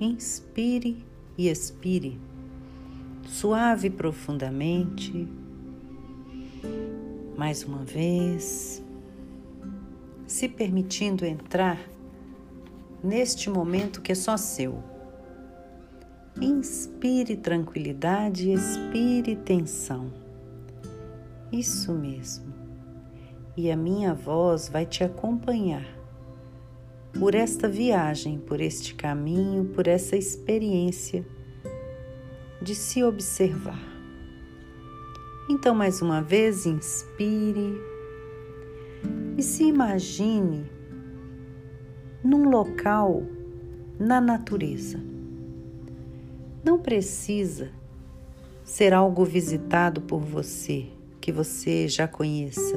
inspire e expire, suave e profundamente. Mais uma vez, se permitindo entrar neste momento que é só seu. Inspire tranquilidade e expire tensão. Isso mesmo. E a minha voz vai te acompanhar por esta viagem, por este caminho, por essa experiência de se observar. Então, mais uma vez, inspire e se imagine num local na natureza. Não precisa ser algo visitado por você, que você já conheça.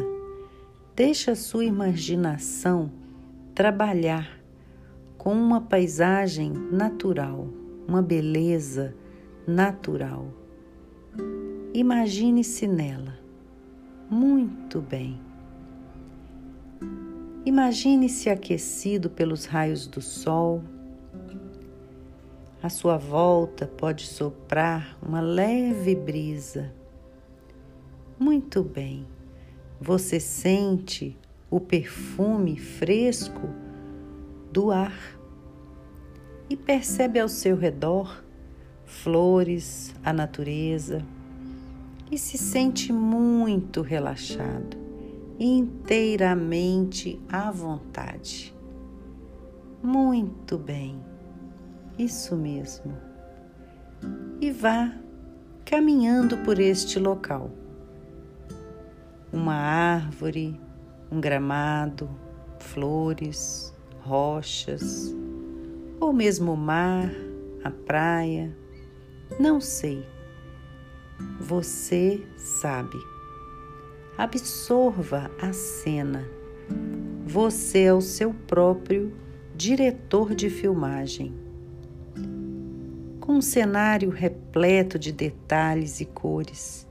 Deixe a sua imaginação trabalhar com uma paisagem natural, uma beleza natural. Imagine-se nela. Muito bem. Imagine-se aquecido pelos raios do sol. À sua volta pode soprar uma leve brisa. Muito bem. Você sente o perfume fresco do ar e percebe ao seu redor flores, a natureza e se sente muito relaxado inteiramente à vontade. Muito bem, isso mesmo. E vá caminhando por este local. Uma árvore, um gramado, flores, rochas, ou mesmo o mar, a praia, não sei. Você sabe. Absorva a cena. Você é o seu próprio diretor de filmagem. Com um cenário repleto de detalhes e cores,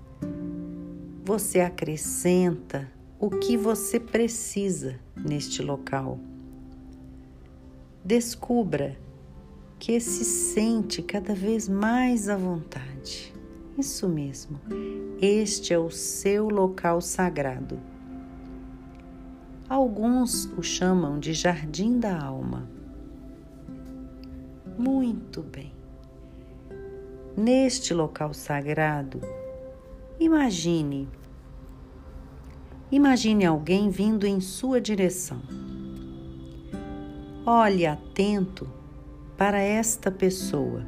você acrescenta o que você precisa neste local. Descubra que se sente cada vez mais à vontade. Isso mesmo, este é o seu local sagrado. Alguns o chamam de Jardim da Alma. Muito bem. Neste local sagrado, imagine. Imagine alguém vindo em sua direção. Olhe atento para esta pessoa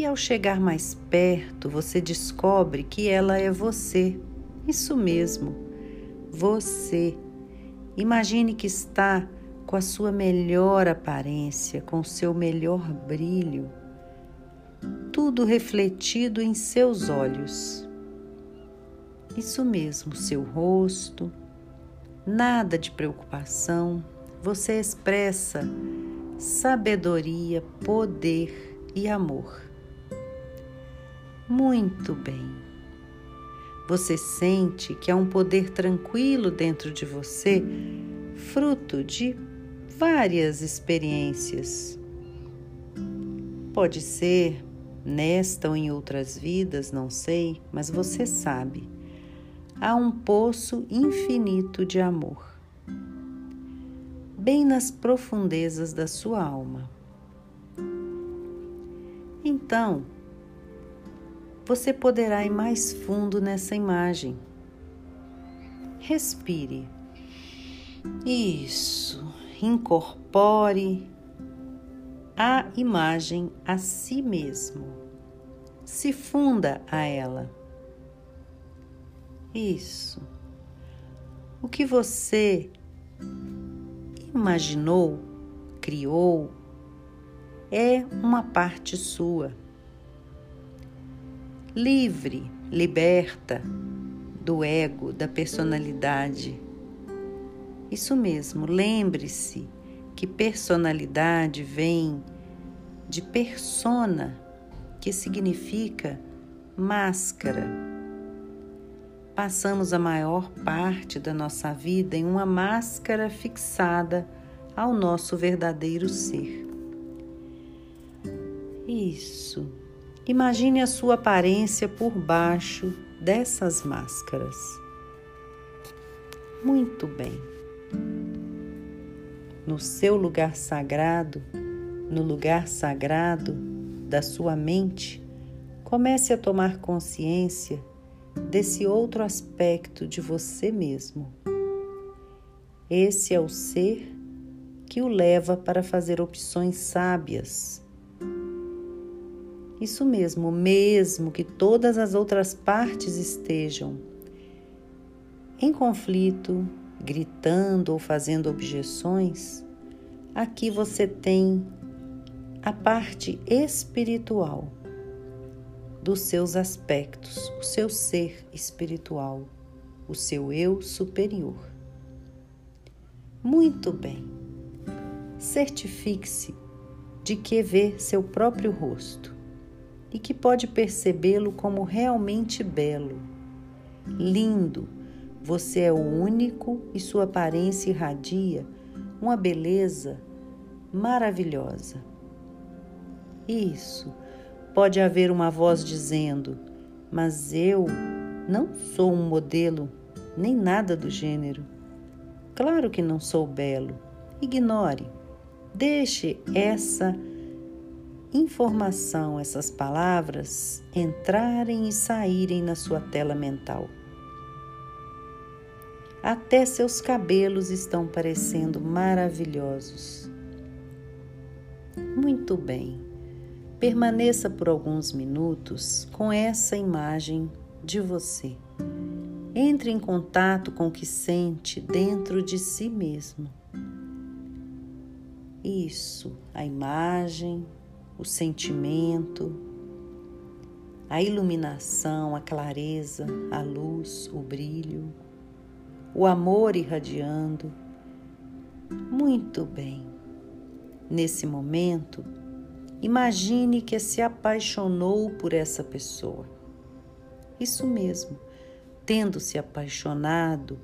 e ao chegar mais perto, você descobre que ela é você. Isso mesmo, você. Imagine que está com a sua melhor aparência, com o seu melhor brilho, tudo refletido em seus olhos. Isso mesmo, seu rosto, nada de preocupação, você expressa sabedoria, poder e amor. Muito bem. Você sente que há um poder tranquilo dentro de você, fruto de várias experiências. Pode ser nesta ou em outras vidas, não sei, mas você sabe. Há um poço infinito de amor, bem nas profundezas da sua alma. Então, você poderá ir mais fundo nessa imagem. Respire. Isso. Incorpore a imagem a si mesmo. Se funda a ela. Isso. O que você imaginou, criou, é uma parte sua livre, liberta do ego, da personalidade. Isso mesmo, lembre-se que personalidade vem de persona, que significa máscara. Passamos a maior parte da nossa vida em uma máscara fixada ao nosso verdadeiro ser. Isso. Imagine a sua aparência por baixo dessas máscaras. Muito bem. No seu lugar sagrado, no lugar sagrado da sua mente, comece a tomar consciência desse outro aspecto de você mesmo. Esse é o ser que o leva para fazer opções sábias. Isso mesmo, mesmo que todas as outras partes estejam em conflito, gritando ou fazendo objeções, aqui você tem a parte espiritual dos seus aspectos, o seu ser espiritual, o seu eu superior. Muito bem. Certifique-se de que vê seu próprio rosto e que pode percebê-lo como realmente belo, lindo você é o único e sua aparência irradia uma beleza maravilhosa. Isso, pode haver uma voz dizendo, mas eu não sou um modelo, nem nada do gênero. Claro que não sou belo. Ignore. Deixe essa informação, essas palavras entrarem e saírem na sua tela mental. Até seus cabelos estão parecendo maravilhosos. Muito bem. Permaneça por alguns minutos com essa imagem de você. Entre em contato com o que sente dentro de si mesmo. Isso, a imagem, o sentimento, a iluminação, a clareza, a luz, o brilho o amor irradiando. Muito bem. Nesse momento, imagine que se apaixonou por essa pessoa. Isso mesmo, tendo se apaixonado,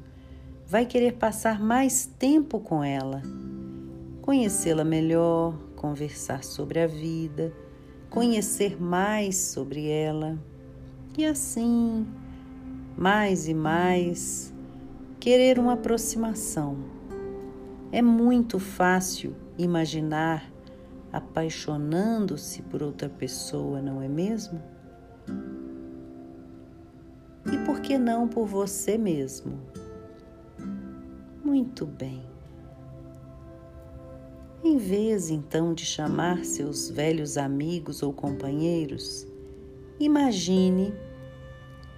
vai querer passar mais tempo com ela, conhecê-la melhor, conversar sobre a vida, conhecer mais sobre ela e assim, mais e mais, querer uma aproximação. É muito fácil imaginar apaixonando-se por outra pessoa, não é mesmo? E por que não por você mesmo? Muito bem. Em vez então de chamar seus velhos amigos ou companheiros, imagine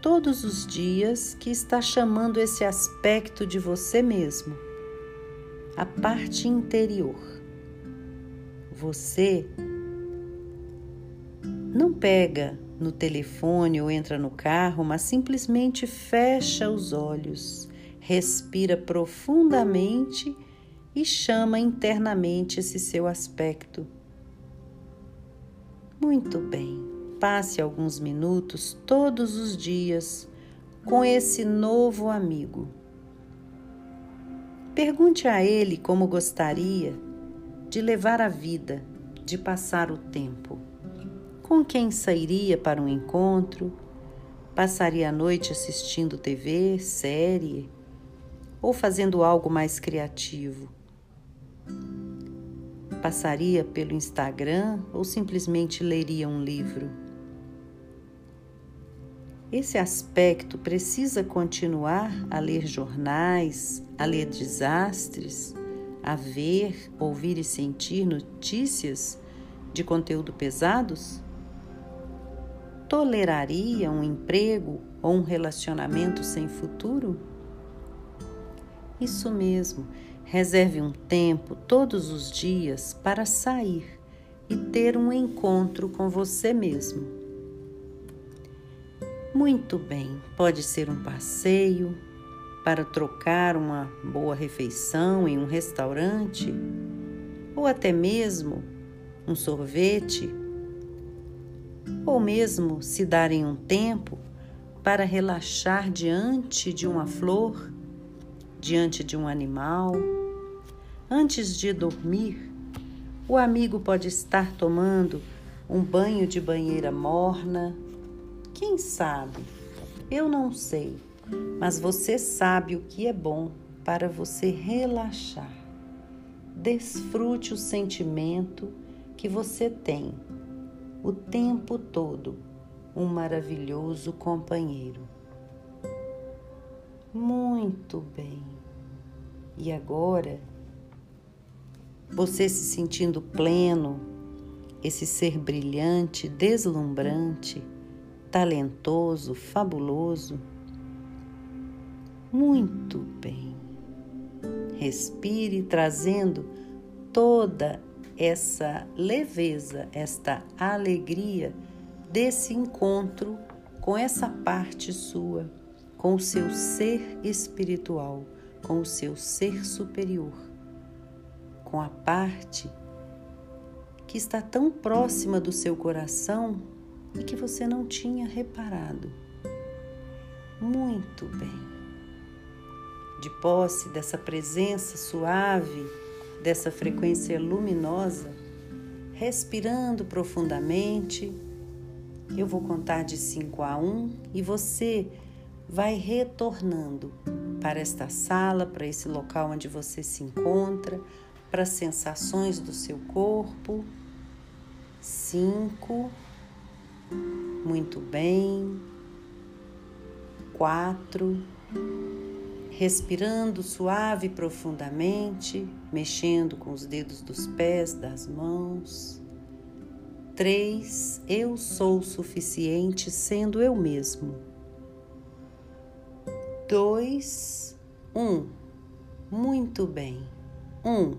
todos os dias que está chamando esse aspecto de você mesmo, a parte interior. Você não pega no telefone ou entra no carro, mas simplesmente fecha os olhos, respira profundamente e chama internamente esse seu aspecto. Muito bem. Passe alguns minutos todos os dias com esse novo amigo. Pergunte a ele como gostaria de levar a vida, de passar o tempo. Com quem sairia para um encontro? Passaria a noite assistindo TV, série ou fazendo algo mais criativo? Passaria pelo Instagram ou simplesmente leria um livro? Esse aspecto precisa continuar a ler jornais, a ler desastres, a ver, ouvir e sentir notícias de conteúdo pesados? Toleraria um emprego ou um relacionamento sem futuro? Isso mesmo, reserve um tempo todos os dias para sair e ter um encontro com você mesmo. Muito bem, pode ser um passeio para trocar uma boa refeição em um restaurante ou até mesmo um sorvete, ou mesmo se darem um tempo para relaxar diante de uma flor, diante de um animal. Antes de dormir, o amigo pode estar tomando um banho de banheira morna. Quem sabe? Eu não sei, mas você sabe o que é bom para você relaxar. Desfrute o sentimento que você tem o tempo todo um maravilhoso companheiro. Muito bem. E agora, você se sentindo pleno, esse ser brilhante, deslumbrante, talentoso, fabuloso. Muito bem. Respire trazendo toda essa leveza, esta alegria desse encontro com essa parte sua, com o seu ser espiritual, com o seu ser superior, com a parte que está tão próxima do seu coração e que você não tinha reparado. Muito bem. De posse dessa presença suave, dessa frequência luminosa, respirando profundamente, eu vou contar de 5 a 1 um, e você vai retornando para esta sala, para esse local onde você se encontra, para as sensações do seu corpo. Cinco, muito bem, quatro, respirando suave e profundamente, mexendo com os dedos dos pés, das mãos. Três, eu sou suficiente sendo eu mesmo. Dois, um, muito bem. Um,